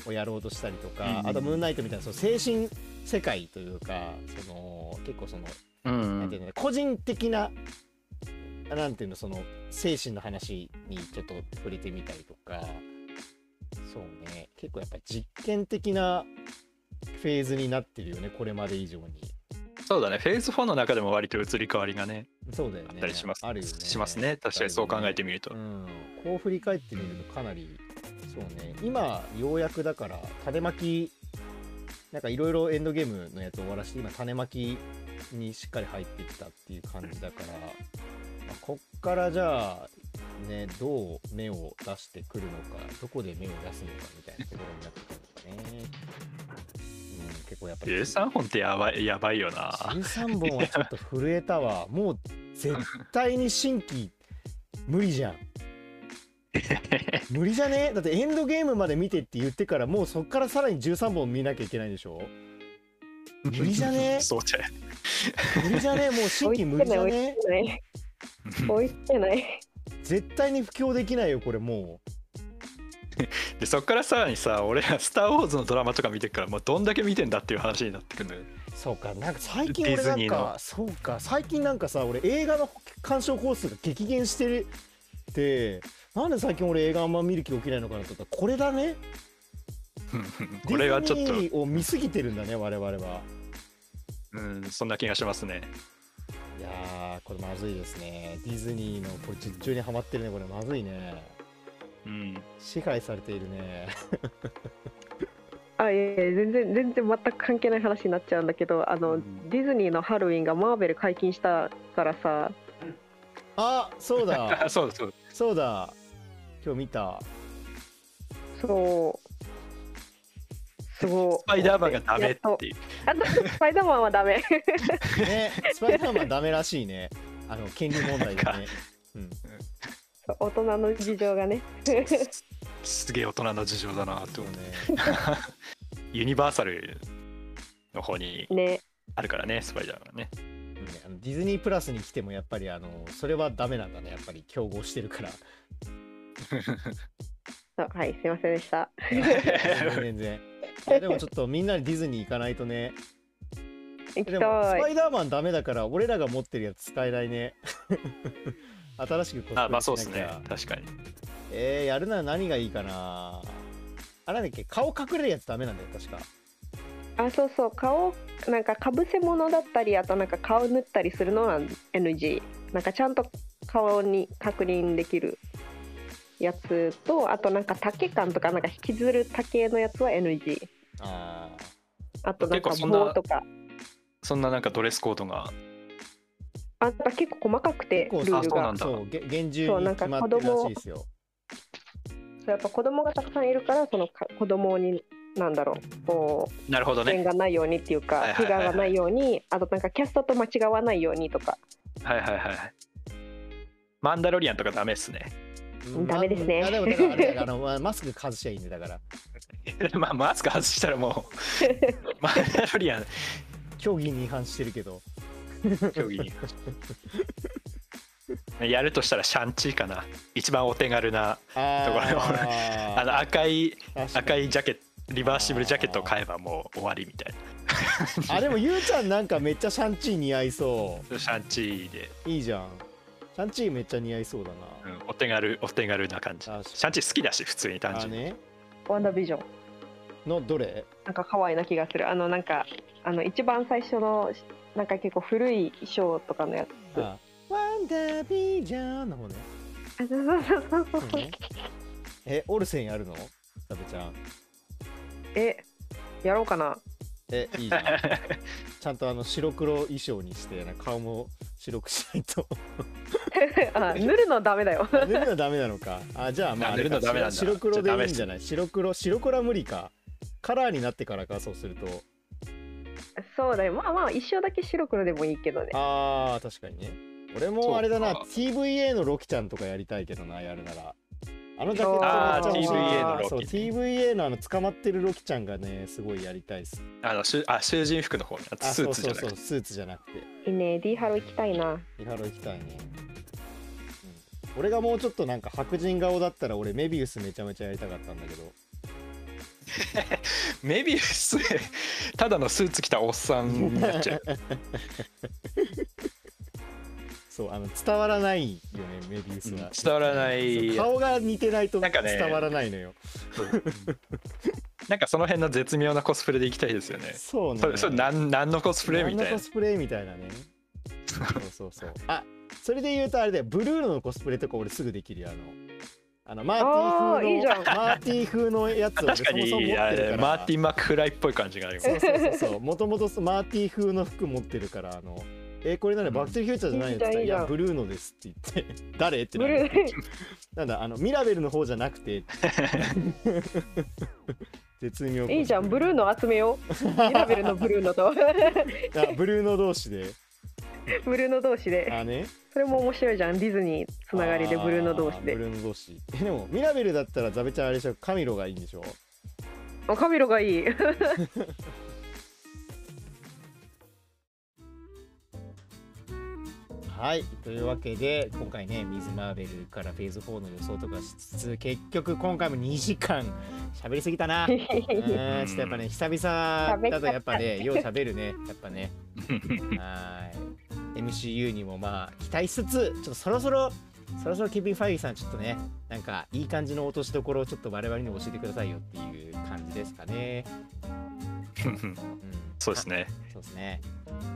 をやろうとしたりとか、うんうんあとムーンナイトみたいなその精神世界というかその結構そのうんなんていうの個人的ななんていうのその精神の話にちょっと触れてみたりとか。そうね。結構やっぱ実験的なフェーズになってるよねこれまで以上に。そうだね。フェーズ4の中でも割と移り変わりがねそうだよね。あったりします。あるよね。しますね。確かにそう考えてみると、うん、こう振り返ってみるとかなりそうね。今ようやくだから種まきなんかいろいろエンドゲームのやつ終わらして今種まきにしっかり入ってきたっていう感じだから、まあこっからじゃあねどう芽を出してくるのかどこで芽を出すのかみたいなところになってくるのかね、うん、結構やっぱり。13本ってやばいやばいよな。13本はちょっと震えたわ。もう絶対に新規無理じゃん。無理じゃね？だってエンドゲームまで見てって言ってからもうそっからさらに13本見なきゃいけないでしょ？無理じゃね？そうじゃ無理じゃね？もう新規無理じゃね？追いつけない。絶対に布教できないよこれも でそっからさらにさ俺ら「スター・ウォーズ」のドラマとか見てるからもうどんだけ見てんだっていう話になってくるのよ。うそうか。なんか最近俺なんかそうか。最近なんかさ俺映画の鑑賞コースが激減してるってなんで最近俺映画あんま見る気起きないのかなと思った。らこれだね。これはちょっと。ディズニーを見すぎてるんだね我々は。うんそんな気がしますね。いやーこれまずいですね。ディズニーのこれ実況にはまってるねこれ。まずいね。うん。支配されているね。あいやいや全然全然全く関係ない話になっちゃうんだけどあの、うん。ディズニーのハロウィンがマーベル解禁したからさ。あそうだ。あ そうそうそうだ。今日見た。そう。すごい。スパイダーマンがダメっていうスパイダーマンはダメ。ねスパイダーマンダメらしいね。あの権利問題でね。うん。大人の事情がね。すげえ大人の事情だなって思う。ね。ユニバーサルの方にね。あるからねスパイダーマンね。ディズニープラスに来てもやっぱりあのそれはダメなんだね。やっぱり競合してるから。あはいすいませんでした。全然 でもちょっとみんなでディズニー行かないとね。行きでもスたいパイダーマンダメだから俺らが持ってるやつ使えないね。新しくコスプレしなきゃ。あまあそうですね。確かに。えー、やるなら何がいいかな。あれだっけ。顔隠れるやつダメなんだよ確か。あそうそう。顔なんかかぶせ物だったりあとなんか顔塗ったりするのは NG なんかちゃんと顔に確認できるやつとあとなんか竹感とかなんか引きずる竹のやつは NG ああとなんか棒とか。そんななんかドレスコードが。あなんか結構細かくてルールが。あそうなんだ。そうげ厳重にそうなんか決まってるらしいですよ。そうやっぱ子供がたくさんいるからそのか子供になんだろうこうなるほどね。危険がないようにっていうかはいはいはいはい。怪我がないようにあとなんかキャストと間違わないようにとか。はいはいはいマンダロリアンとかダメっすね。うんダメですね。まあでもだからあれあのまマスク外しちゃいいんだよだから。まあマスク外したらもう マンダロリアン競技に違反してるけど。競技にやるとしたらシャンチーかな。一番お手軽なあところ。ー あの赤い赤いジャケットリバーシブルジャケットを買えばもう終わりみたいあでもゆうちゃんなんかめっちゃシャンチー似合いそなシャンチーで、ういいじゃんシャンチーめっちゃ似合いそうだな、うん、お手軽お手軽な感じ。シャンチー好きだし普通に単純に。あね。ワンダービジョン。のどれ？なんか可愛いな気がする。あのなんかあの一番最初のなんか結構古い衣装とかのやつ。あワンダービージョンの方ね。あそうそうそうそうそう。そうね。えオルセンやるの？サベちゃん。えやろうかなえいいじゃん。ちゃんとあの白黒衣装にしてなんか顔も白くしないと。あ塗るのダメだよ。塗るのはダメなのか。あじゃあまああれか塗るのダメなんだ。白黒でいいんじゃない？白黒白黒は無理か。カラーになってからかそうすると。そうだよ。まあまあ一生だけ白黒でもいいけどね。あー確かにね。俺もあれだな。TVA のロキちゃんとかやりたいけどなやるならあのジャケットめっちゃ欲しい TVA のロキ。そう TVA のあの捕まってるロキちゃんがねすごいやりたいっす。あのしゅあ囚人服の方のやあつスーツじゃなくて。そうそうそうスーツじゃなくて。いいね D ハロ行きたいな。 D ハロ行きたいね、うん、俺がもうちょっとなんか白人顔だったら俺メビウスめちゃめちゃやりたかったんだけど。メビウスただのスーツ着たおっさんになっちゃう そうあの伝わらないよねメビウスは、伝わらない。顔が似てないとなんかね。伝わらないのよ。なんかその辺の絶妙なコスプレでいきたいですよね。そうね。それそれなんなんのコスプレみたいな。何のコスプレみたいなね。そうそうそう。あそれで言うとあれだよ。ブルーノのコスプレとか俺すぐできるよあの。あのマーティあーいいじゃん。風のマーティ風のやつを 俺確かにそもそも持ってるから。マーティン・マックフライっぽい感じがありますそうそうそうそう。もともとマーティ風の服持ってるからあのえこれならバック・トゥ・フューチャーじゃないのって言ったらいやブルーノですって言って 誰ってなブルるー。なんだあのミラベルの方じゃなくて。絶妙。いいじゃんブルーの集めよう。ミラベルのブルーのと。あブルーノ同士で。ブルーの同士で。あね。それも面白いじゃんディズニーつながりでブルーの同士で。あブルーノ同士。えでもミラベルだったらザベちゃんあれでしょ？カミロがいいんでしょ？あカミロがいいはい。というわけで今回ねミズ・マーベルからフェーズ4の予想とかしつつ結局今回も2時間喋りすぎたな。う んちょっとやっぱね久々だとやっぱねよう喋るね。やっぱね。はい。MCU にもまあ期待しつつちょっとそろそろそろそろケビン・ファイギーさんちょっとねなんかいい感じの落としどころをちょっと我々に教えてくださいよっていう感じですかね、うん、そうですね。あそうですね。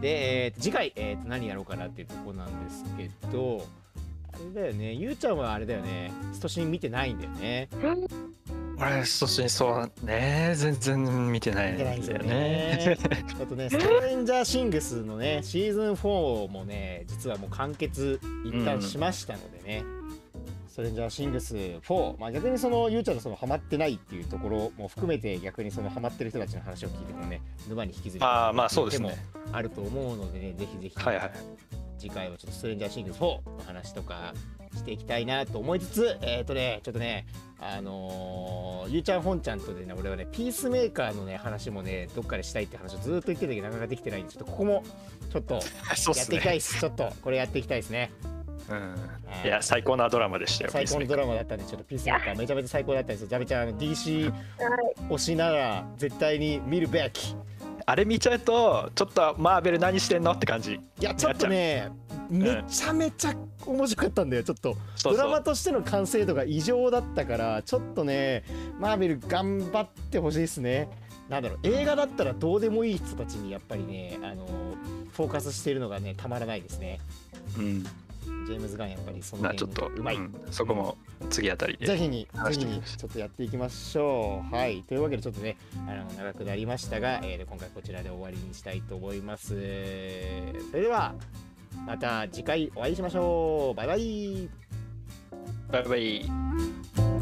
で、えーと次回、えーと何やろうかなっていうとこなんですけどあれだよね。ゆうちゃんはあれだよね。ストシン見てないんだよね。俺そしてそうね。全然見てないんだよね。あとね、ストレンジャーシングスのね、シーズン4もね、実はもう完結一旦しましたのでね、ストレンジャーシングス4、まあ逆にその、ゆうちゃんのそのハマってないっていうところも含めて、逆にそのハマってる人たちの話を聞いてもね、沼に引きずりああまあそうですね。あると思うのでね、ぜひぜひ、はいはい。次回はちょっとストレンジャーシングス4の話とか、していきたいなと思いつつえっ、とねちょっとねあのーゆうちゃん本ちゃんとでね俺はねピースメーカーのね話もねどっかでしたいって話をずっと言ってたけどなかなかできてないんでちょっとここもちょっと やっていきたいね。です、ちょっとこれやっていきたいですねうん、いや、最高なドラマでしたよ。最高のドララマだったんでちょっとピースメーカーめちゃめちゃ最高だったんですよ。ジャベちゃんあの DC 推しなら絶対に見るべき。あれ見ちゃうと、ちょっとマーベル何してんの？って感じ。いやちょっとねめちゃめちゃ面白かったんだよちょっと。そうそう。ドラマとしての完成度が異常だったからちょっとねマーベル頑張ってほしいですね。なんだろう映画だったらどうでもいい人たちにやっぱりねあのフォーカスしているのがねたまらないですね。うん、ジェームズ・ガンやっぱりそのまあちょっと、うまい、うんそこも次あたりで。ぜひに、ぜひにちょっとやっていきましょう。はい。というわけで、ちょっとね、あの長くなりましたが、えーで今回こちらで終わりにしたいと思います。それでは、また次回お会いしましょう。バイバイ。バイバイ。